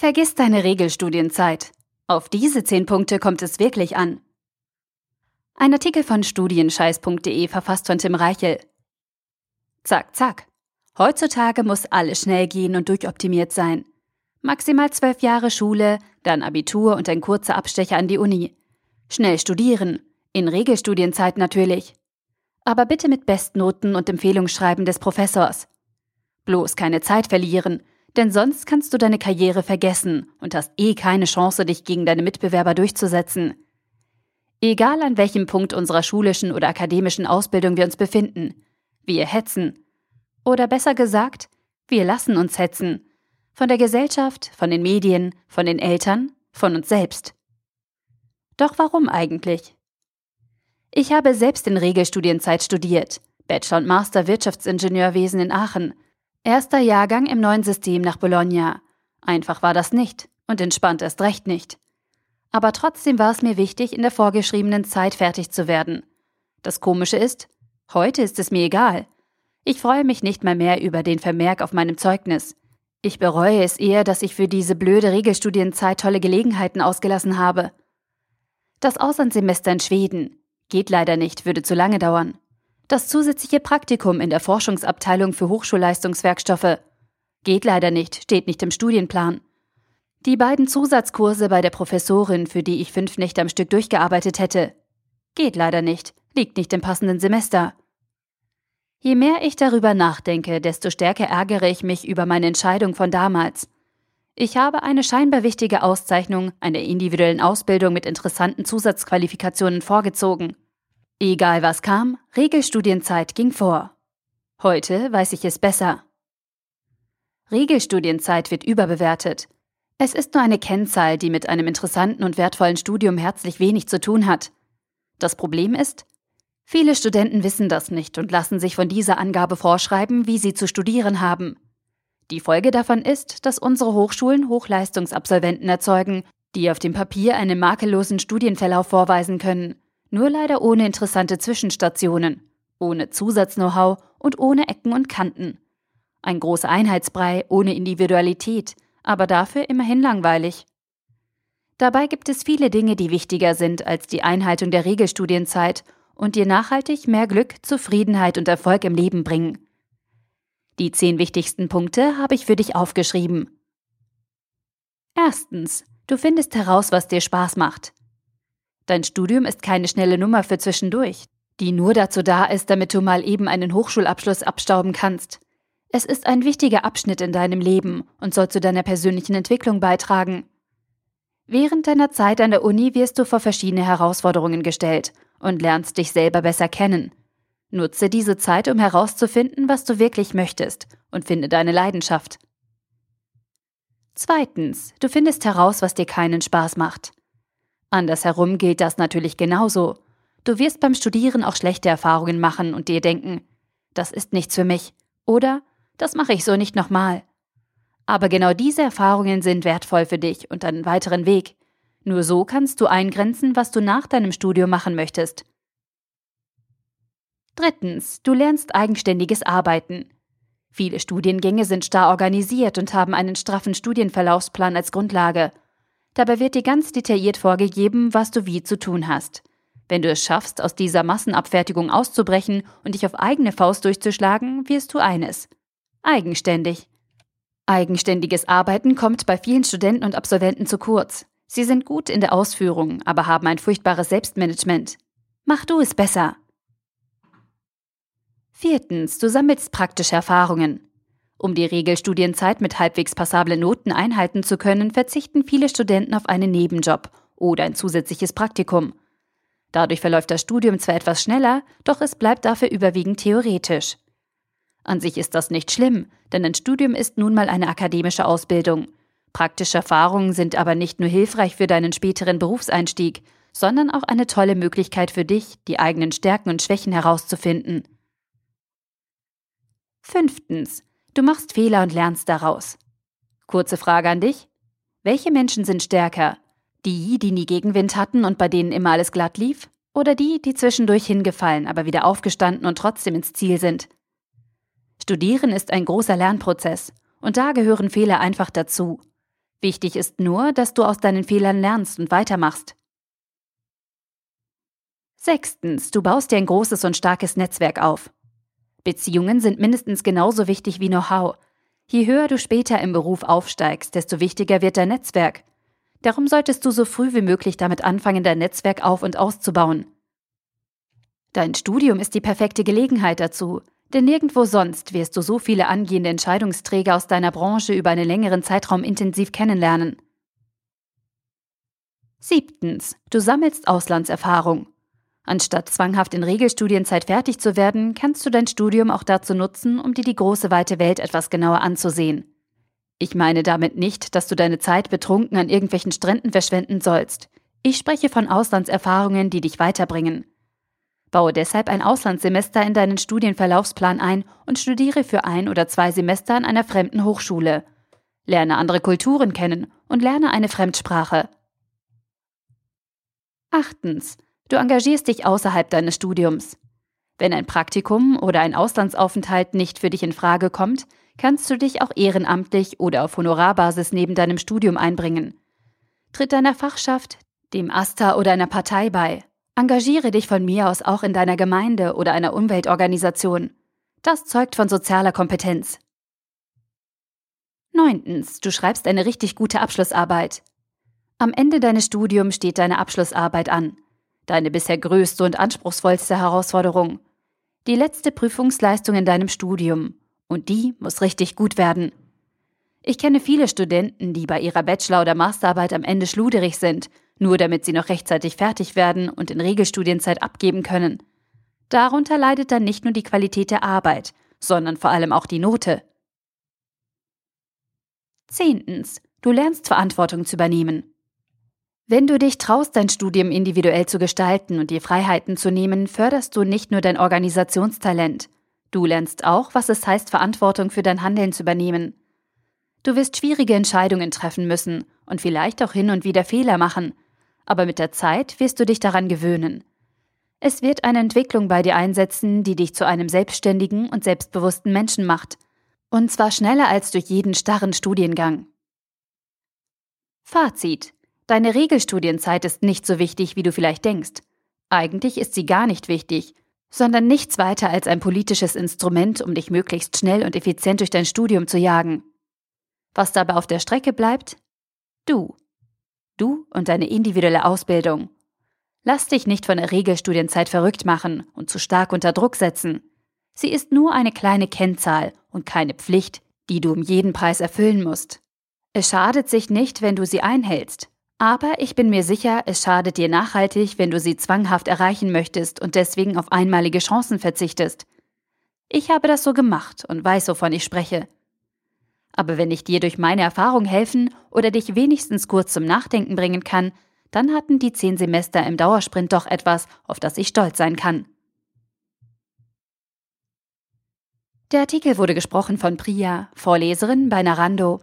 Vergiss deine Regelstudienzeit. Auf diese zehn Punkte kommt es wirklich an. Ein Artikel von studienscheiß.de verfasst von Tim Reichel. Zack, zack. Heutzutage muss alles schnell gehen und durchoptimiert sein. Maximal zwölf Jahre Schule, dann Abitur und ein kurzer Abstecher an die Uni. Schnell studieren. In Regelstudienzeit natürlich. Aber bitte mit Bestnoten und Empfehlungsschreiben des Professors. Bloß keine Zeit verlieren, denn sonst kannst du deine Karriere vergessen und hast eh keine Chance, dich gegen deine Mitbewerber durchzusetzen. Egal an welchem Punkt unserer schulischen oder akademischen Ausbildung wir uns befinden, wir hetzen. Oder besser gesagt, wir lassen uns hetzen. Von der Gesellschaft, von den Medien, von den Eltern, von uns selbst. Doch warum eigentlich? Ich habe selbst in Regelstudienzeit studiert, Bachelor und Master Wirtschaftsingenieurwesen in Aachen, erster Jahrgang im neuen System nach Bologna. Einfach war das nicht und entspannt erst recht nicht. Aber trotzdem war es mir wichtig, in der vorgeschriebenen Zeit fertig zu werden. Das Komische ist, heute ist es mir egal. Ich freue mich nicht mal mehr über den Vermerk auf meinem Zeugnis. Ich bereue es eher, dass ich für diese blöde Regelstudienzeit tolle Gelegenheiten ausgelassen habe. Das Auslandssemester in Schweden geht leider nicht, würde zu lange dauern. Das zusätzliche Praktikum in der Forschungsabteilung für Hochschulleistungswerkstoffe geht leider nicht, steht nicht im Studienplan. Die beiden Zusatzkurse bei der Professorin, für die ich fünf Nächte am Stück durchgearbeitet hätte, geht leider nicht, liegt nicht im passenden Semester. Je mehr ich darüber nachdenke, desto stärker ärgere ich mich über meine Entscheidung von damals. Ich habe eine scheinbar wichtige Auszeichnung einer individuellen Ausbildung mit interessanten Zusatzqualifikationen vorgezogen. Egal was kam, Regelstudienzeit ging vor. Heute weiß ich es besser. Regelstudienzeit wird überbewertet. Es ist nur eine Kennzahl, die mit einem interessanten und wertvollen Studium herzlich wenig zu tun hat. Das Problem ist, viele Studenten wissen das nicht und lassen sich von dieser Angabe vorschreiben, wie sie zu studieren haben. Die Folge davon ist, dass unsere Hochschulen Hochleistungsabsolventen erzeugen, die auf dem Papier einen makellosen Studienverlauf vorweisen können, nur leider ohne interessante Zwischenstationen, ohne Zusatz-Know-how und ohne Ecken und Kanten. Ein großer Einheitsbrei ohne Individualität – aber dafür immerhin langweilig. Dabei gibt es viele Dinge, die wichtiger sind als die Einhaltung der Regelstudienzeit und dir nachhaltig mehr Glück, Zufriedenheit und Erfolg im Leben bringen. Die zehn wichtigsten Punkte habe ich für dich aufgeschrieben. Erstens, du findest heraus, was dir Spaß macht. Dein Studium ist keine schnelle Nummer für zwischendurch, die nur dazu da ist, damit du mal eben einen Hochschulabschluss abstauben kannst. Es ist ein wichtiger Abschnitt in deinem Leben und soll zu deiner persönlichen Entwicklung beitragen. Während deiner Zeit an der Uni wirst du vor verschiedene Herausforderungen gestellt und lernst dich selber besser kennen. Nutze diese Zeit, um herauszufinden, was du wirklich möchtest und finde deine Leidenschaft. Zweitens, du findest heraus, was dir keinen Spaß macht. Andersherum gilt das natürlich genauso. Du wirst beim Studieren auch schlechte Erfahrungen machen und dir denken, das ist nichts für mich. Oder das mache ich so nicht nochmal. Aber genau diese Erfahrungen sind wertvoll für dich und einen weiteren Weg. Nur so kannst du eingrenzen, was du nach deinem Studium machen möchtest. Drittens, du lernst eigenständiges Arbeiten. Viele Studiengänge sind starr organisiert und haben einen straffen Studienverlaufsplan als Grundlage. Dabei wird dir ganz detailliert vorgegeben, was du wie zu tun hast. Wenn du es schaffst, aus dieser Massenabfertigung auszubrechen und dich auf eigene Faust durchzuschlagen, wirst du eines Eigenständig. Eigenständiges Arbeiten kommt bei vielen Studenten und Absolventen zu kurz. Sie sind gut in der Ausführung, aber haben ein furchtbares Selbstmanagement. Mach du es besser. Viertens, du sammelst praktische Erfahrungen. Um die Regelstudienzeit mit halbwegs passablen Noten einhalten zu können, verzichten viele Studenten auf einen Nebenjob oder ein zusätzliches Praktikum. Dadurch verläuft das Studium zwar etwas schneller, doch es bleibt dafür überwiegend theoretisch. An sich ist das nicht schlimm, denn ein Studium ist nun mal eine akademische Ausbildung. Praktische Erfahrungen sind aber nicht nur hilfreich für deinen späteren Berufseinstieg, sondern auch eine tolle Möglichkeit für dich, die eigenen Stärken und Schwächen herauszufinden. Fünftens. Du machst Fehler und lernst daraus. Kurze Frage an dich. Welche Menschen sind stärker? Die, die nie Gegenwind hatten und bei denen immer alles glatt lief? Oder die, die zwischendurch hingefallen, aber wieder aufgestanden und trotzdem ins Ziel sind? Studieren ist ein großer Lernprozess und da gehören Fehler einfach dazu. Wichtig ist nur, dass du aus deinen Fehlern lernst und weitermachst. Sechstens, du baust dir ein großes und starkes Netzwerk auf. Beziehungen sind mindestens genauso wichtig wie Know-how. Je höher du später im Beruf aufsteigst, desto wichtiger wird dein Netzwerk. Darum solltest du so früh wie möglich damit anfangen, dein Netzwerk auf und auszubauen. Dein Studium ist die perfekte Gelegenheit dazu, denn nirgendwo sonst wirst du so viele angehende Entscheidungsträger aus deiner Branche über einen längeren Zeitraum intensiv kennenlernen. Siebtens. Du sammelst Auslandserfahrung. Anstatt zwanghaft in Regelstudienzeit fertig zu werden, kannst du dein Studium auch dazu nutzen, um dir die große weite Welt etwas genauer anzusehen. Ich meine damit nicht, dass du deine Zeit betrunken an irgendwelchen Stränden verschwenden sollst. Ich spreche von Auslandserfahrungen, die dich weiterbringen. Baue deshalb ein Auslandssemester in deinen Studienverlaufsplan ein und studiere für ein oder zwei Semester an einer fremden Hochschule. Lerne andere Kulturen kennen und lerne eine Fremdsprache. Achtens. Du engagierst dich außerhalb deines Studiums. Wenn ein Praktikum oder ein Auslandsaufenthalt nicht für dich in Frage kommt, kannst du dich auch ehrenamtlich oder auf Honorarbasis neben deinem Studium einbringen. Tritt deiner Fachschaft, dem AStA oder einer Partei bei. Engagiere dich von mir aus auch in deiner Gemeinde oder einer Umweltorganisation. Das zeugt von sozialer Kompetenz. Neuntens, du schreibst eine richtig gute Abschlussarbeit. Am Ende deines Studiums steht deine Abschlussarbeit an deine bisher größte und anspruchsvollste Herausforderung. Die letzte Prüfungsleistung in deinem Studium. Und die muss richtig gut werden. Ich kenne viele Studenten, die bei ihrer Bachelor- oder Masterarbeit am Ende schluderig sind, nur damit sie noch rechtzeitig fertig werden und in Regelstudienzeit abgeben können. Darunter leidet dann nicht nur die Qualität der Arbeit, sondern vor allem auch die Note. Zehntens. Du lernst Verantwortung zu übernehmen. Wenn du dich traust, dein Studium individuell zu gestalten und dir Freiheiten zu nehmen, förderst du nicht nur dein Organisationstalent. Du lernst auch, was es heißt, Verantwortung für dein Handeln zu übernehmen. Du wirst schwierige Entscheidungen treffen müssen und vielleicht auch hin und wieder Fehler machen, aber mit der Zeit wirst du dich daran gewöhnen. Es wird eine Entwicklung bei dir einsetzen, die dich zu einem selbstständigen und selbstbewussten Menschen macht. Und zwar schneller als durch jeden starren Studiengang. Fazit. Deine Regelstudienzeit ist nicht so wichtig, wie du vielleicht denkst. Eigentlich ist sie gar nicht wichtig, sondern nichts weiter als ein politisches Instrument, um dich möglichst schnell und effizient durch dein Studium zu jagen. Was dabei auf der Strecke bleibt? Du. Du und deine individuelle Ausbildung. Lass dich nicht von der Regelstudienzeit verrückt machen und zu stark unter Druck setzen. Sie ist nur eine kleine Kennzahl und keine Pflicht, die du um jeden Preis erfüllen musst. Es schadet sich nicht, wenn du sie einhältst, aber ich bin mir sicher, es schadet dir nachhaltig, wenn du sie zwanghaft erreichen möchtest und deswegen auf einmalige Chancen verzichtest. Ich habe das so gemacht und weiß, wovon ich spreche. Aber wenn ich dir durch meine Erfahrung helfen oder dich wenigstens kurz zum Nachdenken bringen kann, dann hatten die zehn Semester im Dauersprint doch etwas, auf das ich stolz sein kann. Der Artikel wurde gesprochen von Priya, Vorleserin bei Narando.